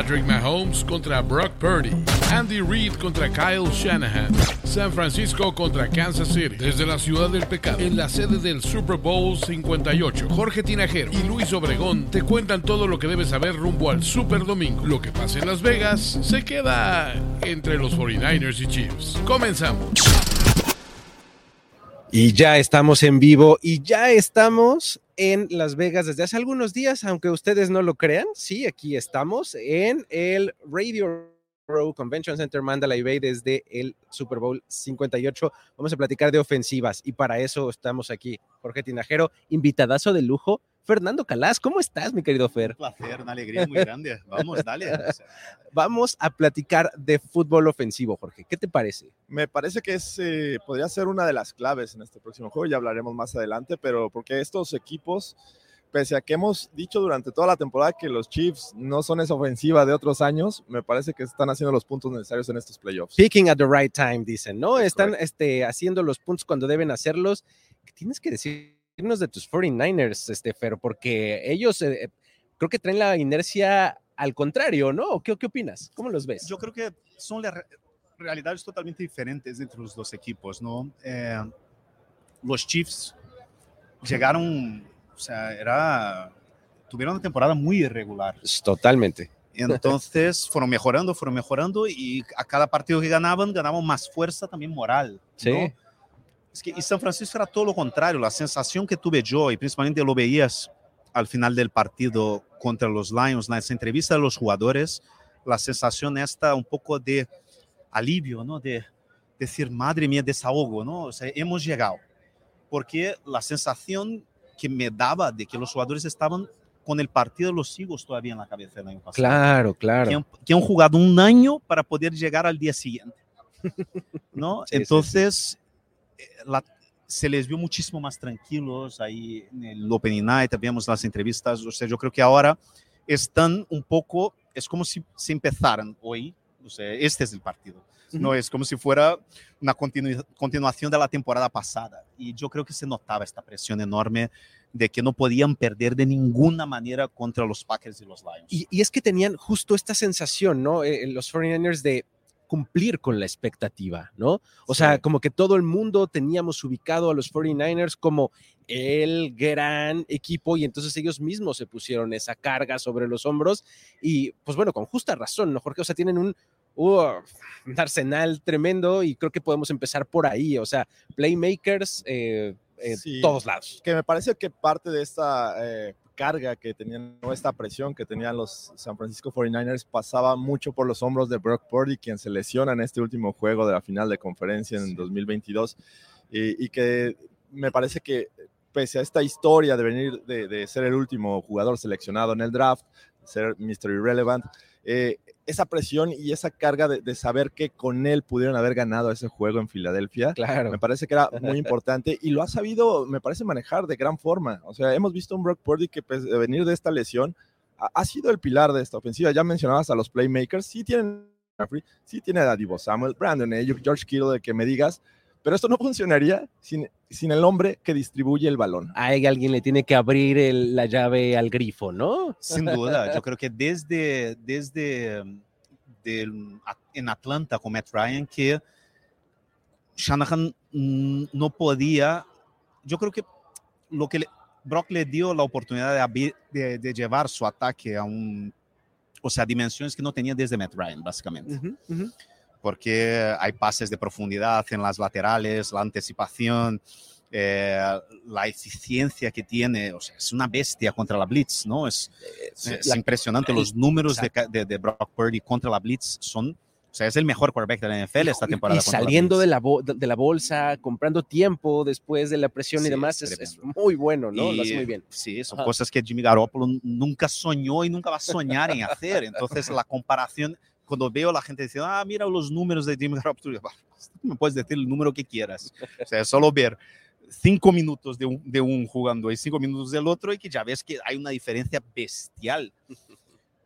Patrick Mahomes contra Brock Purdy. Andy Reid contra Kyle Shanahan. San Francisco contra Kansas City. Desde la ciudad del pecado, en la sede del Super Bowl 58. Jorge Tinajero y Luis Obregón te cuentan todo lo que debes saber rumbo al Super Domingo. Lo que pasa en Las Vegas se queda entre los 49ers y Chiefs. Comenzamos. Y ya estamos en vivo y ya estamos en Las Vegas desde hace algunos días, aunque ustedes no lo crean. Sí, aquí estamos en el Radio Row Convention Center Mandalay Bay desde el Super Bowl 58. Vamos a platicar de ofensivas y para eso estamos aquí. Jorge Tinajero, invitadazo de lujo. Fernando Calas, ¿cómo estás, mi querido Fer? Un placer, una alegría muy grande. Vamos, dale. Vamos a platicar de fútbol ofensivo, Jorge. ¿Qué te parece? Me parece que es, eh, podría ser una de las claves en este próximo juego, ya hablaremos más adelante, pero porque estos equipos, pese a que hemos dicho durante toda la temporada que los Chiefs no son esa ofensiva de otros años, me parece que están haciendo los puntos necesarios en estos playoffs. Picking at the right time, dicen, ¿no? Están este, haciendo los puntos cuando deben hacerlos. ¿Qué tienes que decir? De tus 49ers, este, Fer, porque ellos eh, creo que traen la inercia al contrario, ¿no? ¿Qué, ¿Qué opinas? ¿Cómo los ves? Yo creo que son realidades totalmente diferentes entre los dos equipos, ¿no? Eh, los Chiefs llegaron, o sea, era, tuvieron una temporada muy irregular. Totalmente. Entonces fueron mejorando, fueron mejorando y a cada partido que ganaban, ganaban más fuerza también moral. ¿no? Sí. Es que, y San Francisco era todo lo contrario. La sensación que tuve yo, y principalmente lo veías al final del partido contra los Lions, en esa entrevista de los jugadores, la sensación esta un poco de alivio, ¿no? De decir, madre mía, desahogo, ¿no? O sea, hemos llegado. Porque la sensación que me daba de que los jugadores estaban con el partido de los Eagles todavía en la cabeza el año pasado. Claro, claro. Que han, que han jugado un año para poder llegar al día siguiente. ¿No? Sí, sí, Entonces, la, se les vio muchísimo más tranquilos ahí en el Opening Night, vimos las entrevistas, o sea, yo creo que ahora están un poco, es como si se empezaran hoy, o sea, este es el partido, no es como si fuera una continu continuación de la temporada pasada, y yo creo que se notaba esta presión enorme de que no podían perder de ninguna manera contra los Packers y los Lions. Y, y es que tenían justo esta sensación, ¿no? Eh, los 49ers de cumplir con la expectativa, ¿no? O sí. sea, como que todo el mundo teníamos ubicado a los 49ers como el gran equipo y entonces ellos mismos se pusieron esa carga sobre los hombros y pues bueno, con justa razón, ¿no, Jorge? O sea, tienen un, uh, un arsenal tremendo y creo que podemos empezar por ahí, o sea, playmakers eh, en sí, todos lados. Que me parece que parte de esta eh, carga que tenían, ¿no? esta presión que tenían los San Francisco 49ers pasaba mucho por los hombros de Brock Purdy, quien se lesiona en este último juego de la final de conferencia en sí. 2022 y, y, que me parece que pese a esta historia de venir de, de, ser el último jugador seleccionado en el draft, ser Mr. Irrelevant, eh, esa presión y esa carga de, de, saber que con él pudieron haber ganado ese juego en Filadelfia, claro. me parece que era muy importante y lo ha sabido, me parece, manejar de gran forma. O sea, hemos visto un Brock Purdy que pues, de venir de esta lesión ha, ha, sido el pilar de esta ofensiva. Ya mencionabas a los playmakers, sí tienen, sí tiene a Divo Samuel, Brandon Ayuk, George Kittle, de que me digas, pero esto no funcionaría sin, sin el hombre que distribuye el balón. A alguien le tiene que abrir el, la llave al grifo, ¿no? Sin duda, yo creo que desde, desde en Atlanta con Matt Ryan que Shanahan no podía, yo creo que lo que le, Brock le dio la oportunidad de, de, de, llevar su ataque a un, o sea, dimensiones que no tenía desde Matt Ryan, básicamente. Uh -huh, uh -huh porque hay pases de profundidad en las laterales, la anticipación, eh, la eficiencia que tiene, o sea, es una bestia contra la blitz, ¿no? Es, es la, impresionante, los números de, de, de, Brock Purdy contra la blitz son... O sea, es el mejor quarterback de la NFL esta temporada. Y saliendo la de, la de la bolsa, comprando tiempo después de la presión sí, y demás, es, es, muy bueno, ¿no? Y, Lo hace muy bien. Sí, son Ajá. cosas que Jimmy Garoppolo nunca soñó y nunca va a soñar en hacer. Entonces, la comparación cuando veo a la gente diciendo, ah, mira los números de Jimmy Garoppolo, me puedes decir el número que quieras. O sea, solo ver cinco minutos de un, de un, jugando y cinco minutos del otro y que ya ves que hay una diferencia bestial.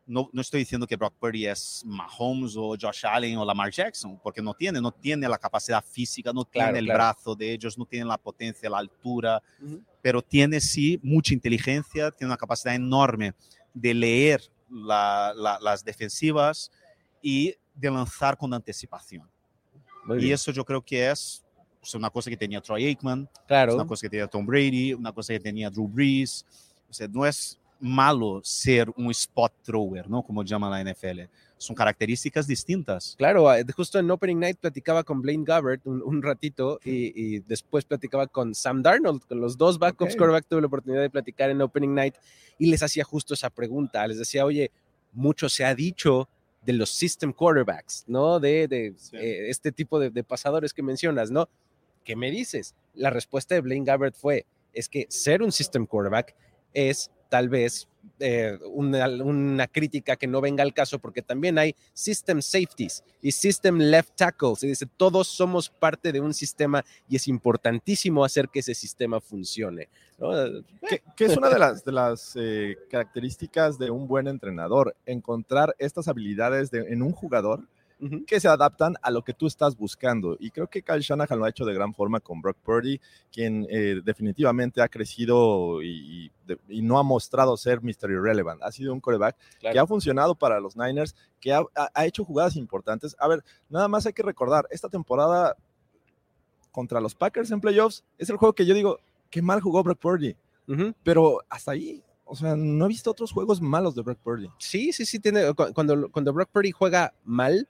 No, no, estoy diciendo que Brock Purdy es Mahomes o Josh Allen o Lamar Jackson, porque no tiene, no tiene la capacidad física, no tiene claro, el claro. brazo de ellos, no tiene la potencia, la altura, uh -huh. pero tiene sí mucha inteligencia, tiene una capacidad enorme de leer la- la- las defensivas y de lanzar con anticipación. Y eso yo creo que es sea, una cosa que tenía Troy Aikman, claro. una cosa que tenía Tom Brady, una cosa que tenía Drew Brees. O sea, no es malo ser un spot thrower, ¿no? Como llama la NFL. Son características distintas. Claro, ah, justo en Opening Night platicaba con Blaine Gabbert un, un ratito y, y después platicaba con Sam Darnold, con los dos backups Ok. quarterback, tuve la oportunidad de platicar en Opening Night y les hacía justo esa pregunta, les decía, oye, mucho se ha dicho de los system quarterbacks, ¿no? De, de, Sí. eh, este tipo de, de pasadores que mencionas, ¿no? ¿Qué me dices? La respuesta de Blaine Gabbert fue, es que ser un system quarterback es tal vez eh, una, crítica que no venga al caso porque también hay system safeties y system left tackles. Y dice, todos somos parte de un sistema y es importantísimo hacer que ese sistema funcione. que, es una de las, eh, características de un buen entrenador, encontrar estas habilidades de- en un jugador Que se adaptan a lo que tú estás buscando. Y creo que Kyle Shanahan lo ha hecho de gran forma con Brock Purdy, quien eh, definitivamente ha crecido y, y de- y no ha mostrado ser Mr. Irrelevant. Ha sido un coreback que Claro. ha funcionado para los Niners, que ha, ha- ha hecho jugadas importantes. A ver, nada más hay que recordar, esta temporada contra los Packers en playoffs es el juego que yo digo, qué mal jugó Brock Purdy, pero hasta ahí. O sea, no he visto otros juegos malos de Brock Purdy. Sí, sí, sí, tiene, cu- cuando, cuando Brock Purdy juega mal,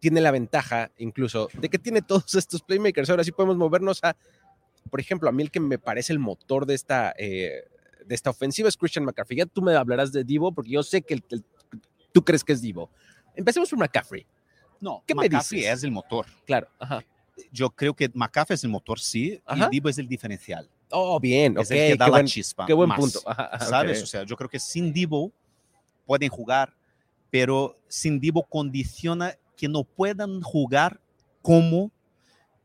tiene la ventaja incluso de que tiene todos estos playmakers. Ahora sí podemos movernos a, por ejemplo, a mí el que me parece el motor de esta, eh, de esta ofensiva es Christian McCaffrey. Ya tú me hablarás de Divo porque yo sé que el- el- tú crees que es Divo. Empecemos por McCaffrey. No, ¿Qué me McCaffrey dices? es el motor. Claro. Ajá. Yo creo que McCaffrey es el motor, sí, Ajá. y Divo es el diferencial. Oh, bien. es ok, el que da qué la buen, chispa. qué buen más, punto. Ajá, ajá, ¿Sabes? ok. O sea, yo creo que sin Divo pueden jugar, pero sin Divo condiciona que no puedan jugar como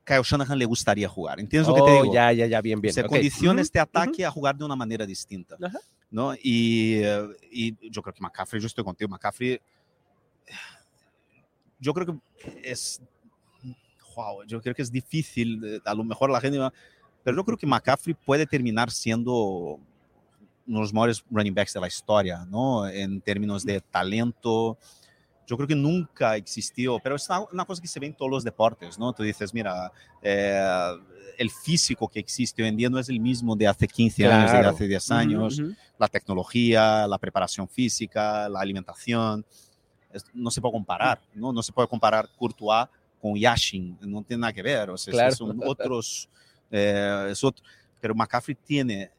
Kyle Shanahan le gustaría jugar. ¿Entiendes lo que te Oh, digo? ya, ya, ya, bien, bien. Se ok. condiciona Ujú, este ataque a jugar de una manera distinta. Ajá. ¿no? Y, eh, y yo creo que McCaffrey, yo estoy contigo, McCaffrey, yo creo que es, wow, yo creo que es difícil, a lo mejor la gente va, pero yo creo que McCaffrey puede terminar siendo uno de los mejores running backs de la historia, ¿no? En términos de talento. Yo creo que nunca existió, pero es una- cosa que se ve en todos los deportes, ¿no? Tú dices, mira, eh, el físico que existe hoy en día no es el mismo de hace 15 años, de Claro. hace 10 Ujú, años. ujú. La tecnología, la preparación física, la alimentación, no se puede comparar, ¿no? No se puede comparar Courtois con Yashin, no tiene nada que ver, o sea, Claro. son otros, eh, es otro- pero McCaffrey tiene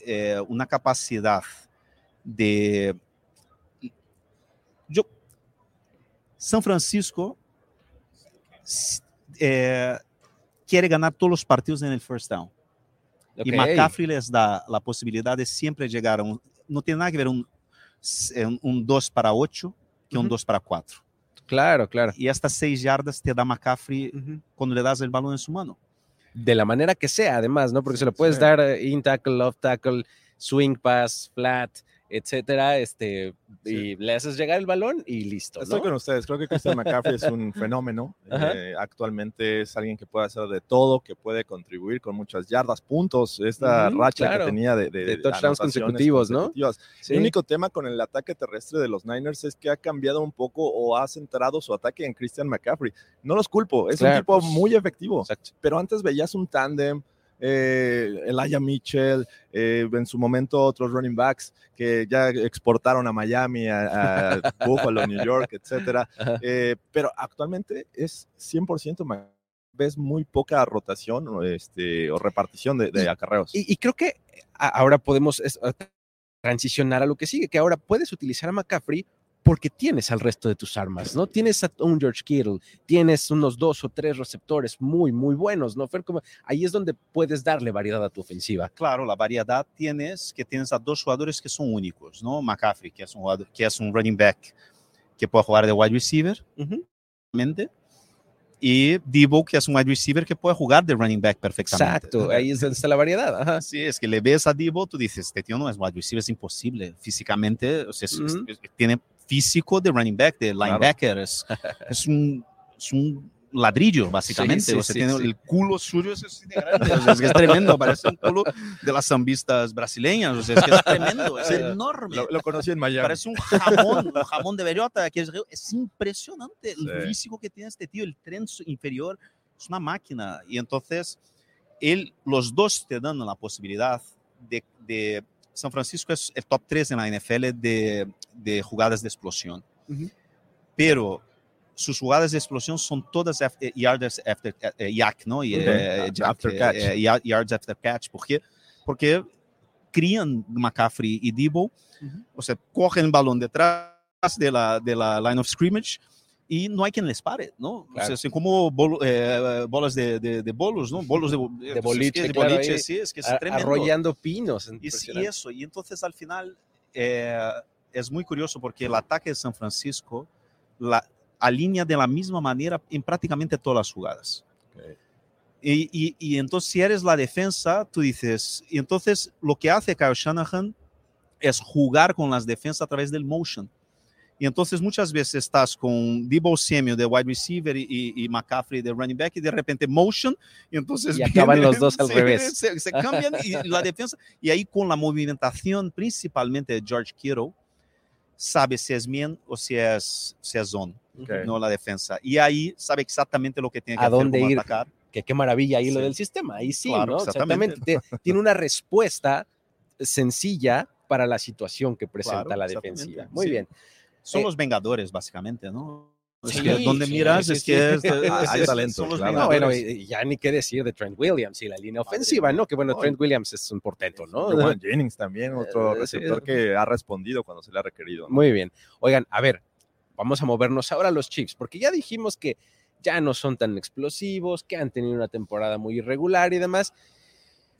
eh, una capacidad de... Yo, San Francisco eh, quiere ganar todos los partidos en el first down. Y. McCaffrey les da la posibilidad de siempre llegar a un... No tiene nada que ver un, un, un 2 para 8 que un Ujú. 2 para 4. Claro, claro. Y estas 6 yardas te da McCaffrey Ujú. cuando le das el balón en su mano. de la manera que sea, además, ¿no? Porque se lo puedes Sí. dar eh, in tackle, off tackle, swing pass, flat, etcétera, este, y le haces llegar el balón y listo, Estoy ¿no? con ustedes. Creo que Christian McCaffrey es un fenómeno. Eh, actualmente es alguien que puede hacer de todo, que puede contribuir con muchas yardas, puntos. Esta racha claro. que tenía de, de- De touchdowns consecutivos, ¿no? Sí. El único tema con el ataque terrestre de los Niners es que ha cambiado un poco o ha centrado su ataque en Christian McCaffrey. No los culpo, es Claro, un tipo pues, muy efectivo. Exacto. pero antes veías un tándem, eh, Elijah Mitchell, eh, en su momento otros running backs que ya exportaron a Miami, a, a Buffalo, New York, etcétera. Eh, pero actualmente es 100% ma- ves muy poca rotación o, este, o repartición de, de acarreos. Y, y creo que ahora podemos transicionar a lo que sigue, que ahora puedes utilizar a McCaffrey porque tienes al resto de tus armas, ¿no? Tienes a un George Kittle, tienes unos dos o tres receptores muy, muy buenos, ¿no? Fer? Como- ahí es donde puedes darle variedad a tu ofensiva. Claro, la variedad tienes que tienes a dos jugadores que son únicos, ¿no? McCaffrey, que es un, jugador- que es un running back que puede jugar de wide receiver, Ujú. mente, y Debo, que es un wide receiver que puede jugar de running back perfectamente. Exacto, ahí es donde está la variedad. Ajá. Así es que le ves a Debo, tú dices, este tío no es wide receiver, es imposible. Físicamente, o sea, es- es- Ujú. es- tiene físico de running back, de linebacker, es, es un, es un ladrillo, básicamente. Sí, sí, o sea, sí, tiene sí. el culo suyo es así de grande. o sea, es que es tremendo, parece un culo de las zambistas brasileñas. O sea, es que es tremendo, es enorme. Lo, lo conocí en Miami. Parece un jamón, un jamón de bellota. Que es, es impresionante el físico que tiene este tío. El tren inferior es una máquina. Y entonces, él, los dos te dan la posibilidad de, de- San Francisco es el top 3 en la NFL de, de jugadas de explosión. Ujú. Pero sus jugadas de explosión son todas eh, yards after eh, eh, yak, ¿no? Y, eh, jack, After catch. eh, ya- yards after catch. ¿Por qué? Porque crían McCaffrey y Debo, o sea, cogen el balón detrás de la, de la line of scrimmage y no hay quien les pare, ¿no? O Claro. como bol- eh, bolas de, de, de bolos, ¿no? Bolos de, De pues, boliche, de claro, boliche, ahí, sí, es que es arrollando pinos. Y, sí, impresionante. eso, y entonces al final eh, es muy curioso porque el ataque de San Francisco la alinea de la misma manera en prácticamente todas las jugadas. Ok. Y, y- y entonces si eres la defensa, tú dices, y entonces lo que hace Kyle Shanahan es jugar con las defensas a través del motion. Y entonces muchas veces estás con Debo Samuel de wide receiver y- y McCaffrey de running back y de repente motion y entonces Y acaban viene- los dos al revés. Se, se cambian y la defensa y ahí con la movimentación principalmente de George Kittle sabe si es man o si es, si es zone, Ok. no la defensa. Y ahí sabe exactamente lo que tiene que ¿A hacer, dónde cómo ir? atacar. que qué maravilla ahí lo Sí. del sistema. Ahí sí, Claro, ¿no? exactamente. Exactamente. Te- Tiene una respuesta sencilla para la situación que presenta Claro, la defensiva. Muy Sí. bien. Son Eh, los vengadores, básicamente, ¿no? Es Sí, que donde sí, miras sí, es sí. que es, Hay es- talento, claro. No, bueno, ya ni qué decir de Trent Williams y la línea ofensiva. ¿no? Que bueno, No, Trent Williams es un portento, ¿no? Juan Jennings también, otro Eh, receptor que ha respondido cuando se le ha requerido. ¿no? Muy bien. Oigan, a ver, vamos a movernos ahora a los Chiefs, porque ya dijimos que ya no son tan explosivos, que han tenido una temporada muy irregular y demás.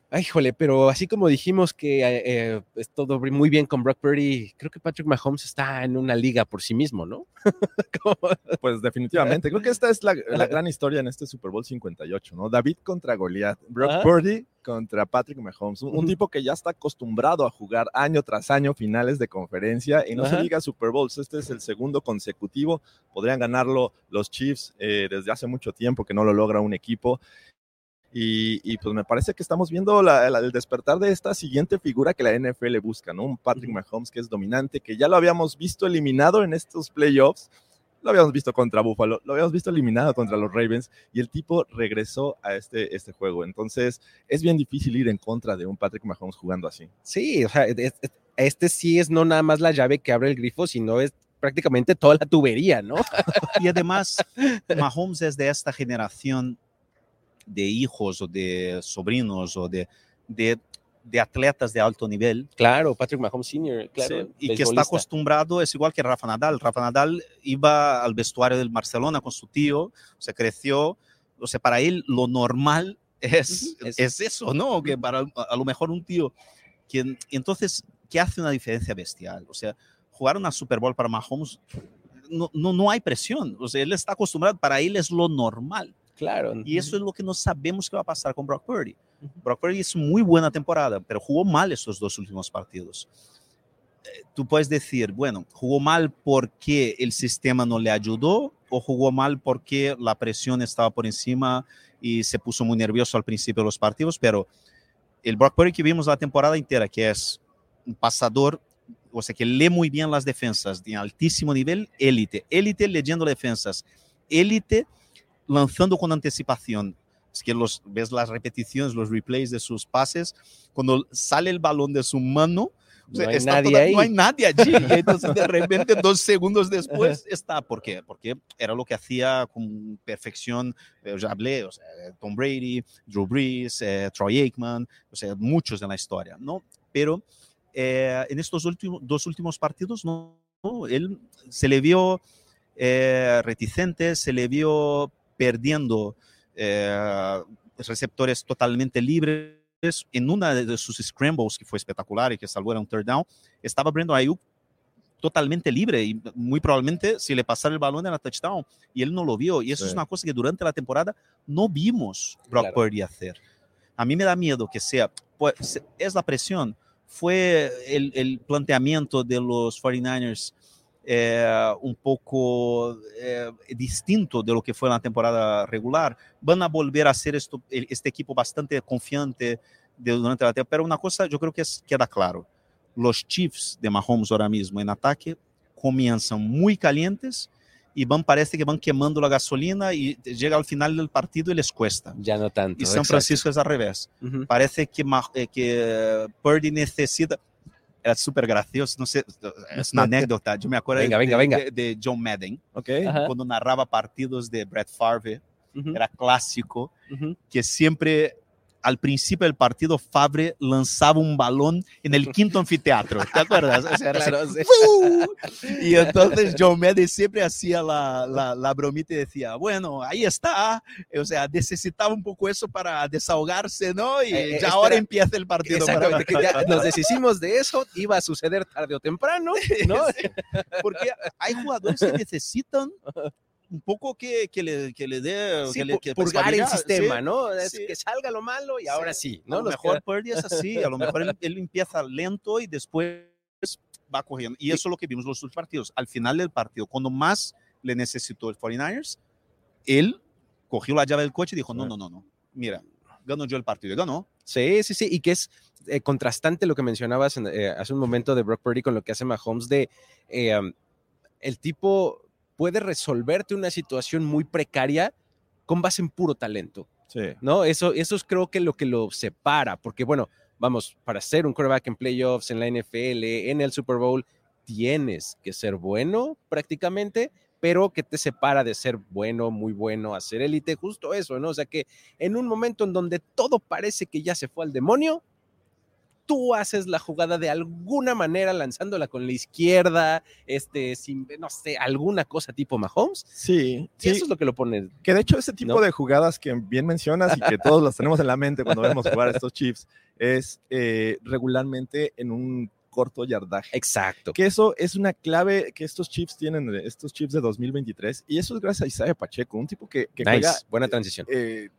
Ay, jole, pero así como dijimos que eh, eh, es todo muy bien con Brock Purdy, creo que Patrick Mahomes está en una liga por sí mismo, ¿no? Pues definitivamente. Creo que esta es la, la gran historia en este Super Bowl 58, ¿no? David contra Goliath, Brock. Purdy contra Patrick Mahomes, un, tipo que ya está acostumbrado a jugar año tras año finales de conferencia y no se diga Super Bowls, este es el segundo consecutivo, podrían ganarlo los Chiefs eh, desde hace mucho tiempo que no lo logra un equipo. Y, y, pues me parece que estamos viendo la- la- el despertar de esta siguiente figura que la NFL busca, ¿no? Un Patrick. Mahomes que es dominante, que ya lo habíamos visto eliminado en estos playoffs, lo habíamos visto contra Buffalo, lo habíamos visto eliminado contra los Ravens y el tipo regresó a este, este juego. Entonces es bien difícil ir en contra de un Patrick Mahomes jugando así. Sí, o sea, es- es- este sí es no nada más la llave que abre el grifo, sino es prácticamente toda la tubería, ¿no? Y además, Mahomes es de esta generación de hijos o de sobrinos o de, de, de atletas de alto nivel Claro, Patrick Mahomes Sr., claro. Sí, y que está acostumbrado, es igual que Rafa Nadal. Rafa Nadal iba al vestuario del Barcelona con su tío, se creció, o sea, para él lo normal es, es- es eso, ¿no? Que para a, a lo mejor un tío, que, entonces, ¿qué hace una diferencia bestial? O sea, jugar una Super Bowl para Mahomes, no, no, no hay presión, o sea, él está acostumbrado, para él es lo normal. Claro. Y eso es lo que no sabemos que va a pasar con Brock Purdy. Brock Purdy hizo muy buena temporada, pero jugó mal estos dos últimos partidos. Eh, Tú puedes decir, bueno, jugó mal porque el sistema no le ayudó o jugó mal porque la presión estaba por encima y se puso muy nervioso al principio de los partidos, pero el Brock Purdy que vimos la temporada entera, que es un pasador, o sea, que lee muy bien las defensas de altísimo nivel, élite, élite leyendo defensas, élite lanzando con anticipación. Es que los, ves las repeticiones, los replays de sus pases, cuando sale el balón de su mano, o No sea, hay está nadie toda- no hay nadie allí. Entonces de repente, dos segundos después, está. ¿Por qué? Porque era lo que hacía con perfección, eh, ya hablé, o sea, Tom Brady, Drew Brees, eh, Troy Aikman, o sea, muchos en la historia, ¿no? Pero eh, en estos últimos, dos últimos partidos, no, no, él se le vio eh, reticente, se le vio perdiendo eh, receptores totalmente libres. En una de sus scrambles, que fue espectacular y que salvó era un third down, estaba Brandon Ayuk totalmente libre y muy probablemente si le pasara el balón era touchdown y él no lo vio. Y eso Sí. es una cosa que durante la temporada no vimos Brock Claro. Purdy hacer. A mí me da miedo que sea, pues, es la presión, fue el, el planteamiento de los 49ers eh, un poco eh, distinto de lo que fue la temporada regular. Van a volver a ser esto, este equipo bastante confiante de, durante la temporada. Pero una cosa yo creo que es, queda claro. Los Chiefs de Mahomes ahora mismo en ataque comienzan muy calientes y van, parece que van quemando la gasolina y llega al final del partido y les cuesta. Ya no tanto. Y San Francisco es al revés. Uh -huh. Parece que, eh, que Purdy necesita era súper gracioso, no sé, es una anécdota, yo me acuerdo venga, de, venga, venga. De, de, John Madden, okay. cuando narraba partidos de Brett Favre, uh -huh. era clásico, uh -huh. que siempre al principio del partido Favre lanzaba un balón en el quinto anfiteatro, ¿te acuerdas? O sea, claro, así, y entonces John Madden siempre hacía la, la, la, bromita y decía, bueno, ahí está, o sea, necesitaba un poco eso para desahogarse, ¿no? Y eh, ya ahora empieza el partido. Para... Que ya nos deshicimos de eso, iba a suceder tarde o temprano, ¿no? Porque hay jugadores que necesitan un poco que, que, le, que le dé sí, que le, que purgar el sistema, sí, ¿no? Es sí. que salga lo malo y ahora sí, ¿no? A lo mejor Purdy es así, a lo mejor él, él, empieza lento y después va corriendo. Y eso es lo que vimos los dos partidos. Al final del partido, cuando más le necesitó el 49ers, él cogió la llave del coche y dijo, no, no, no, no, mira, gano yo el partido, y ganó. Sí, sí, sí, y que es eh, contrastante lo que mencionabas en, eh, hace un momento de Brock Purdy con lo que hace Mahomes de eh, um, el tipo puede resolverte una situación muy precaria con base en puro talento. Sí. ¿No? Eso, eso es creo que lo que lo separa, porque bueno, vamos, para ser un quarterback en playoffs, en la NFL, en el Super Bowl, tienes que ser bueno prácticamente, pero que te separa de ser bueno, muy bueno, a ser élite, justo eso, ¿no? O sea que en un momento en donde todo parece que ya se fue al demonio, tú haces la jugada de alguna manera lanzándola con la izquierda, este, sin, no sé, alguna cosa tipo Mahomes. Sí, sí. Eso es lo que lo pone. Que de hecho ese tipo ¿no? de jugadas que bien mencionas y que todos las tenemos en la mente cuando vemos jugar a estos Chiefs es eh, regularmente en un corto yardaje. Exacto. Que eso es una clave que estos Chiefs tienen, estos Chiefs de 2023, y eso es gracias a Isaiah Pacheco, un tipo que, que nice. juega... Buena transición. Eh, eh,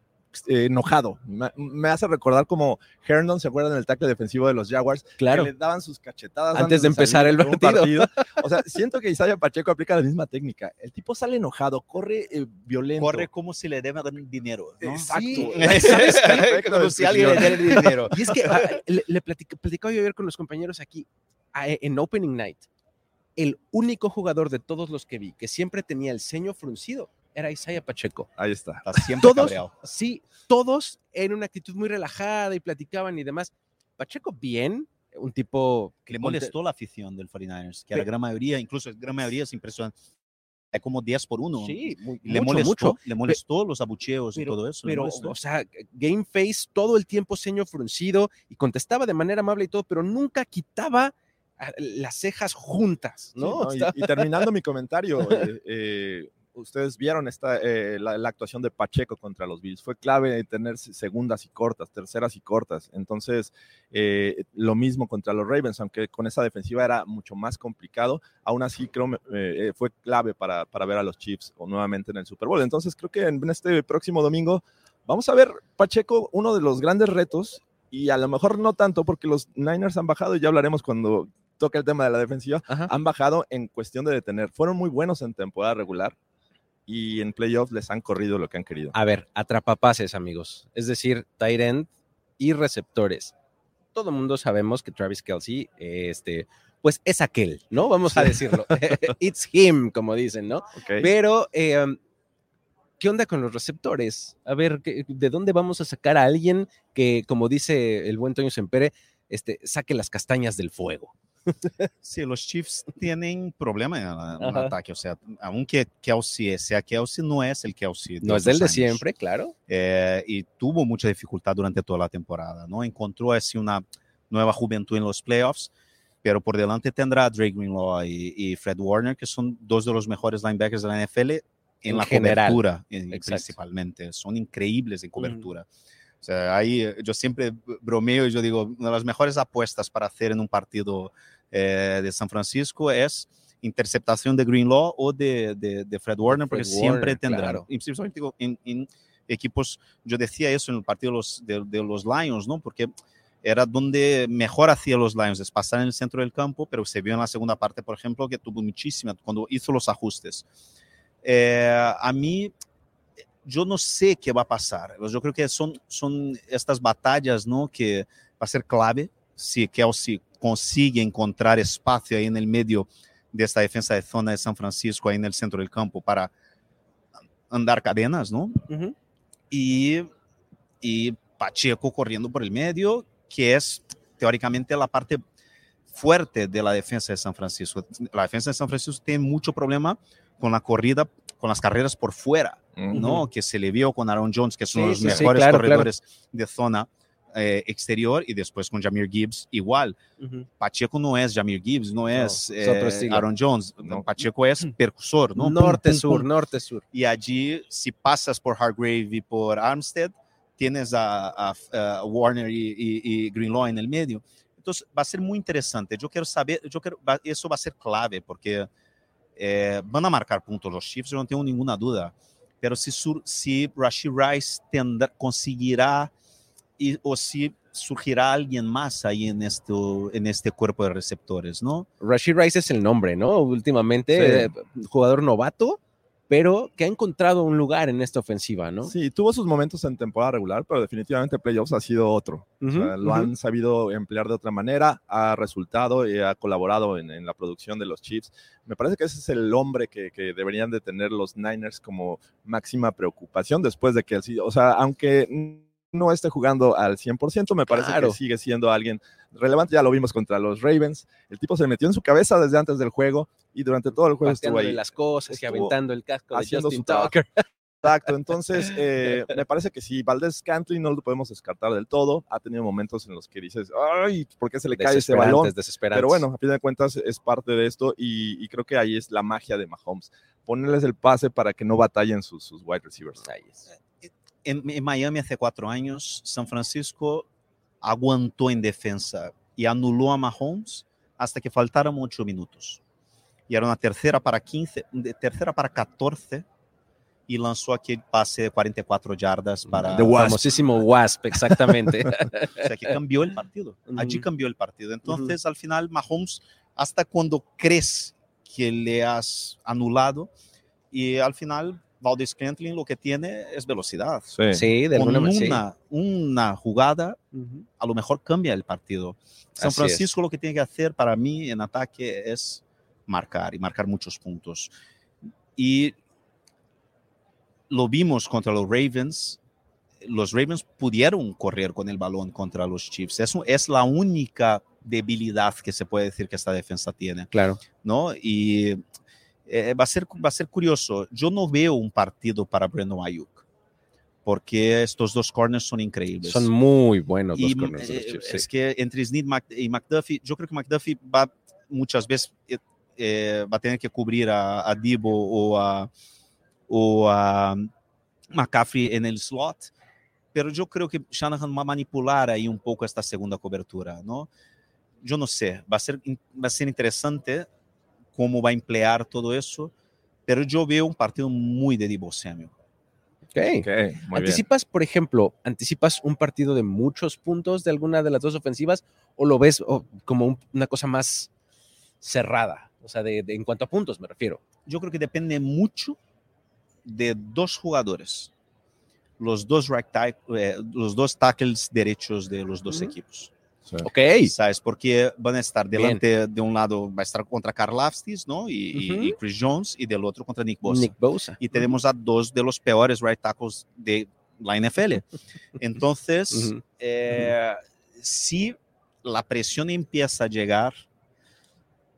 enojado. Me, me, hace recordar como Herndon, ¿se acuerdan del tackle defensivo de los Jaguars? Claro. Que le daban sus cachetadas antes de empezar el partido. partido. O sea, siento que Isaiah Pacheco aplica la misma técnica. El tipo sale enojado, corre eh, violento. Corre como si le deben dinero. ¿no? Exacto. Sí, como si alguien le diera dinero. Y es que ah, le, le platicaba, platicaba yo ayer con los compañeros aquí en Opening Night. El único jugador de todos los que vi que siempre tenía el ceño fruncido era Isaiah Pacheco. Ahí está. está siempre todos, cabreado. sí, todos en una actitud muy relajada y platicaban y demás. Pacheco bien, un tipo que le molestó la afición del 49ers, que a la gran mayoría, incluso la gran mayoría es impresionante. Hay como 10 por 1. Sí, muy, le, mucho, molestó, mucho. le molestó los abucheos pero, y todo eso. Pero, o sea, Game Face todo el tiempo ceño fruncido y contestaba de manera amable y todo, pero nunca quitaba las cejas juntas, ¿no? Sí, no y, y, terminando mi comentario, eh, eh, ustedes vieron esta, eh, la, la, actuación de Pacheco contra los Bills. Fue clave tener segundas y cortas, terceras y cortas. Entonces, eh, lo mismo contra los Ravens, aunque con esa defensiva era mucho más complicado. Aún así, creo eh, fue clave para, para, ver a los Chiefs nuevamente en el Super Bowl. Entonces, creo que en este próximo domingo vamos a ver Pacheco, uno de los grandes retos. Y a lo mejor no tanto, porque los Niners han bajado, y ya hablaremos cuando toque el tema de la defensiva, Ajá. han bajado en cuestión de detener. Fueron muy buenos en temporada regular, y en playoffs les han corrido lo que han querido. A ver, atrapapases, amigos. Es decir, tight end y receptores. Todo el mundo sabemos que Travis Kelsey, este, pues es aquel, ¿no? Vamos a decirlo. It's him, como dicen, ¿no? Okay. Pero, eh, ¿qué onda con los receptores? A ver, ¿de dónde vamos a sacar a alguien que, como dice el buen Toño Sempere, este, saque las castañas del fuego? Sí, los Chiefs tienen problema en el ataque. O sea, aunque Kelsey sea Kelsey, no es el Kelsey. No es del de siempre, claro. Eh, y tuvo mucha dificultad durante toda la temporada, ¿no? Encontró así una nueva juventud en los playoffs, pero por delante tendrá a Drake Greenlaw y, y, Fred Warner, que son dos de los mejores linebackers de la NFL en, en la general. cobertura, en, principalmente. Son increíbles en cobertura. Mm. O sea, ahí yo siempre bromeo y yo digo, una de las mejores apuestas para hacer en un partido eh, de San Francisco es interceptación de Greenlaw o de, de, de Fred Warner, porque Fred siempre Warner, tendrán. claro. En, en, equipos, yo decía eso en el partido de los, de, de los Lions, ¿no? Porque era donde mejor hacía los Lions, es pasar en el centro del campo, pero se vio en la segunda parte, por ejemplo, que tuvo muchísima, cuando hizo los ajustes. Eh, a mí, yo no sé qué va a pasar. Yo creo que son, son estas batallas ¿no? que va a ser clave si Kelsey consigue encontrar espacio ahí en el medio de esta defensa de zona de San Francisco, ahí en el centro del campo, para andar cadenas, ¿no? Ujú. y, y Pacheco corriendo por el medio, que es teóricamente la parte fuerte de la defensa de San Francisco. La defensa de San Francisco tiene mucho problema con la corrida, con las carreras por fuera, ¿no? Que se le vio con Aaron Jones, que son Sí, los sí, sí, mejores claro, corredores de zona eh, exterior, y después con Jamir Gibbs igual. Ujú. Pacheco no es Jamir Gibbs, no es, es eh. Aaron Jones. No. Pacheco es percursor, ¿no? Norte-sur, norte-sur. Y allí, si pasas por Hargrave y por Armstead, tienes a, a- a Warner y, y- y Greenlaw en el medio. Entonces, va a ser muy interesante. Yo quiero saber, yo quiero, va- eso va a ser clave, porque eh, van a marcar puntos los Chiefs, yo no tengo ninguna duda. Pero si, sur- si Rashid Rice tendrá- conseguirá y, o si surgirá alguien más ahí en, esto, en este cuerpo de receptores, ¿no? Rashid Rice es el nombre, ¿no? Últimamente, Sí. eh, jugador novato, pero que ha encontrado un lugar en esta ofensiva, ¿no? Sí, tuvo sus momentos en temporada regular, pero definitivamente playoffs ha sido otro. O Ujú, sea, lo ujú. han sabido emplear de otra manera, ha resultado y ha colaborado en, en la producción de los Chiefs. Me parece que ese es el hombre que, que deberían de tener los Niners como máxima preocupación después de que, el, o sea, aunque no esté jugando al 100%, me parece Claro. que sigue siendo alguien relevante. Ya lo vimos contra los Ravens. El tipo se metió en su cabeza desde antes del juego y durante todo el juego estuvo ahí. las cosas y aventando el casco de haciendo Justin su trabajo. Tucker. Exacto, entonces eh, me parece que sí, Valdés Scantling no lo podemos descartar del todo. Ha tenido momentos en los que dices, ay, ¿por qué se le cae ese balón? Pero bueno, a fin de cuentas es parte de esto y, y creo que ahí es la magia de Mahomes. Ponerles el pase para que no batallen sus, sus wide receivers. Ahí es. en, en Miami hace cuatro años, San Francisco aguantó en defensa y anuló a Mahomes hasta que faltaron ocho minutos. Y era una tercera para 15, de tercera para 14 y lanzó aquel pase de 44 yardas para... The Wasp. Famosísimo Wasp, exactamente. O sea, que cambió el partido. Allí cambió el partido. Entonces, al final, Mahomes, hasta cuando crees que le has anulado, y al final, Valdez Scantling lo que tiene es velocidad. Sí. sí, de Con alguna manera. sí. una, una jugada Ujú. a lo mejor cambia el partido. San Así es. Francisco lo que tiene que hacer para mí en ataque es marcar y marcar muchos puntos. Y lo vimos contra los Ravens. Los Ravens pudieron correr con el balón contra los Chiefs. Eso es la única debilidad que se puede decir que esta defensa tiene. Claro. ¿no? Y eh, va, a ser, va a ser curioso. Yo no veo un partido para Brandon Ayuk, porque estos dos corners son increíbles. Son muy buenos los y corners de los eh, Chiefs, es sí. que entre Snead y McDuffie, yo creo que McDuffie va muchas veces eh, va a tener que cubrir a, a Debo o a, o a McCaffrey en el slot, pero yo creo que Shanahan va a manipular ahí un poco esta segunda cobertura, ¿no? Yo no sé, va a ser, va a ser interesante cómo va a emplear todo eso, pero yo veo un partido muy de Debo Samuel. Ok. Ok, muy bien. ¿Anticipas, por ejemplo, anticipas un partido de muchos puntos de alguna de las dos ofensivas o lo ves oh, como un- una cosa más cerrada? O sea, de, de- en cuanto a puntos me refiero. yo creo que depende mucho de dos jugadores, los dos, right eh, los dos tackles derechos de los dos equipos. Sí. Ok. ¿Sabes? Porque van a estar Bien. delante de un lado, va a estar contra Carl Aftis, ¿no? Y, Ujú. y Chris Jones, y del otro contra Nick Bosa. Nick Bosa. Y tenemos a dos de los peores right tackles de la NFL. Entonces, eh, si la presión empieza a llegar,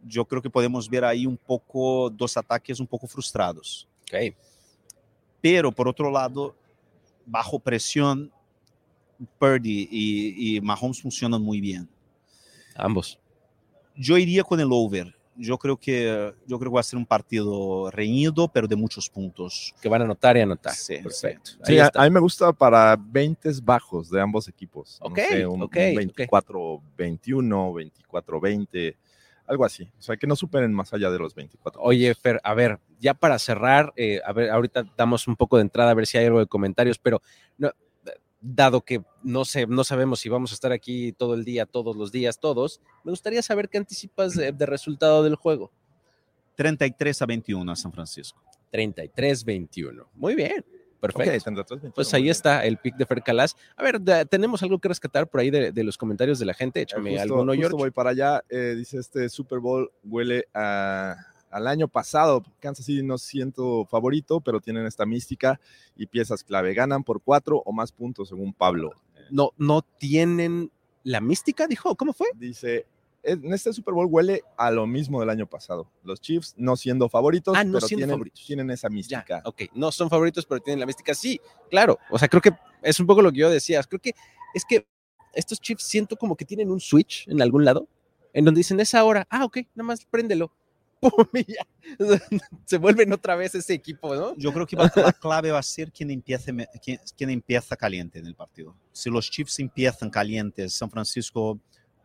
yo creo que podemos ver ahí un poco dos ataques un poco frustrados. Ok. Pero por otro lado, bajo presión, Purdy y, y Mahomes funcionan muy bien. Ambos. Yo iría con el over. Yo creo que yo creo que va a ser un partido reñido, pero de muchos puntos. Que van a anotar y anotar. Sí, Perfecto. Sí, a, a mí me gusta para 20 bajos de ambos equipos. No Ok, sé, un, ok, un ok. 24-21, 24-20, algo así. O sea, que no superen más allá de los 24. Oye, Fer, a ver, ya para cerrar, eh, a ver, ahorita damos un poco de entrada a ver si hay algo de comentarios, pero no, dado que no sé, no sabemos si vamos a estar aquí todo el día, todos los días, todos, me gustaría saber qué anticipas de, de resultado del juego. 33 a 21 a San Francisco. 33-21. Muy bien. Perfecto. Ok, 33, Pues 21, ahí está el pick de Fer Calas. A ver, tenemos algo que rescatar por ahí de, de los comentarios de la gente. Eh, Échame justo- alguno, justo George. voy para allá. eh, dice este Super Bowl huele a- al año pasado. Kansas City no siento favorito, pero tienen esta mística y piezas clave. Ganan por cuatro o más puntos, según Pablo. No, no tienen la mística, dijo. ¿Cómo fue? Dice, en este Super Bowl huele a lo mismo del año pasado. Los Chiefs no siendo favoritos, Ah, no pero siendo tienen, favoritos. tienen esa Ya, mística. ok. No son favoritos, pero tienen la mística. Sí, claro. O sea, creo que es un poco lo que yo decía. Creo que es que estos Chiefs siento como que tienen un switch en algún lado, en donde dicen, es ahora. Ah, ok, nada más préndelo. ¡Pum! y ya. Se vuelven otra vez ese equipo, ¿no? Yo creo que va- la clave va a ser quién empieza, quién empieza caliente en el partido. Si los Chiefs empiezan calientes, San Francisco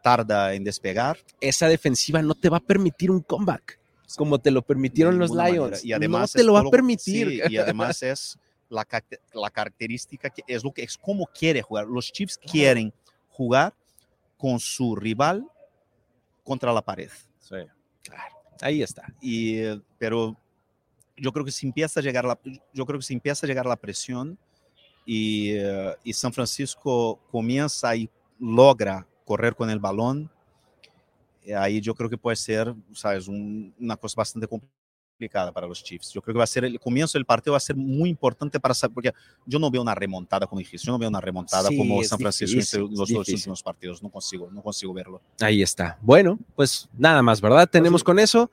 tarda en despegar. esa defensiva no te va a permitir un comeback, como te lo permitieron los Lions. manera. Y además no te lo va a permitir. sí, y además es la, la característica que es lo que es como quiere jugar. Los Chiefs quieren jugar con su rival contra la pared. Sí. Ahí está. Y, pero yo creo que si empieza a llegar la, yo creo que si empieza a llegar la presión y, eh, y San Francisco comienza y logra correr con el balón, eh, ahí yo creo que puede ser, sabes, un- una cosa bastante complicada para los Chiefs. Yo creo que va a ser el comienzo del partido va a ser muy importante para saber, porque yo no veo una remontada, como dijiste, yo no veo una remontada Sí, como San Francisco difícil, en es los dos últimos partidos. No consigo, no consigo verlo. Ahí está. Bueno, pues nada más, ¿verdad? Tenemos sí. con eso.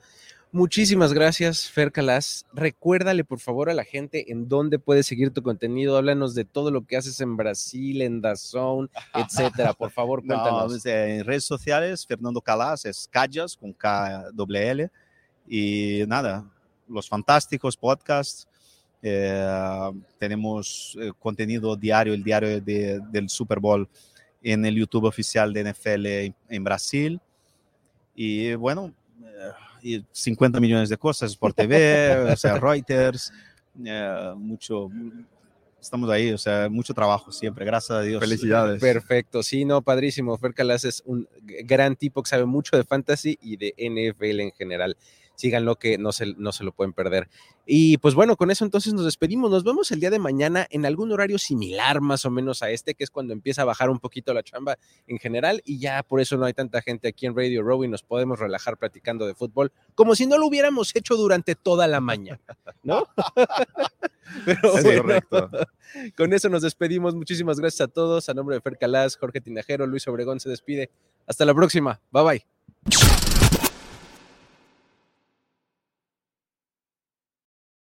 Muchísimas gracias, Fer Calas. Recuérdale, por favor, a la gente en dónde puede seguir tu contenido. Háblanos de todo lo que haces en Brasil, en Dazón, etcétera. Por favor, No, cuéntanos. pues, eh, en redes sociales, Fernando Calas, es Callas con K L Y nada, los fantásticos podcasts. eh, tenemos eh, contenido diario, el diario de- del Super Bowl en el YouTube oficial de NFL en, en Brasil. Y bueno, y 50 millones de cosas por TV, o sea, Reuters, eh, mucho. Estamos ahí, o sea, mucho trabajo siempre, gracias a Dios. Felicidades. Perfecto, sí, no, padrísimo. Fer Calas es un gran tipo que sabe mucho de fantasy y de NFL en general. Síganlo que no se, no se lo pueden perder. Y pues bueno, con eso entonces nos despedimos. Nos vemos el día de mañana en algún horario similar más o menos a este, que es cuando empieza a bajar un poquito la chamba en general y ya por eso no hay tanta gente aquí en Radio Row y nos podemos relajar platicando de fútbol, como si no lo hubiéramos hecho durante toda la mañana, ¿no? Pero Es bueno, correcto. con eso nos despedimos. Muchísimas gracias a todos. A nombre de Fer Calas, Jorge Tinajero, Luis Obregón se despide. Hasta la próxima. Bye bye.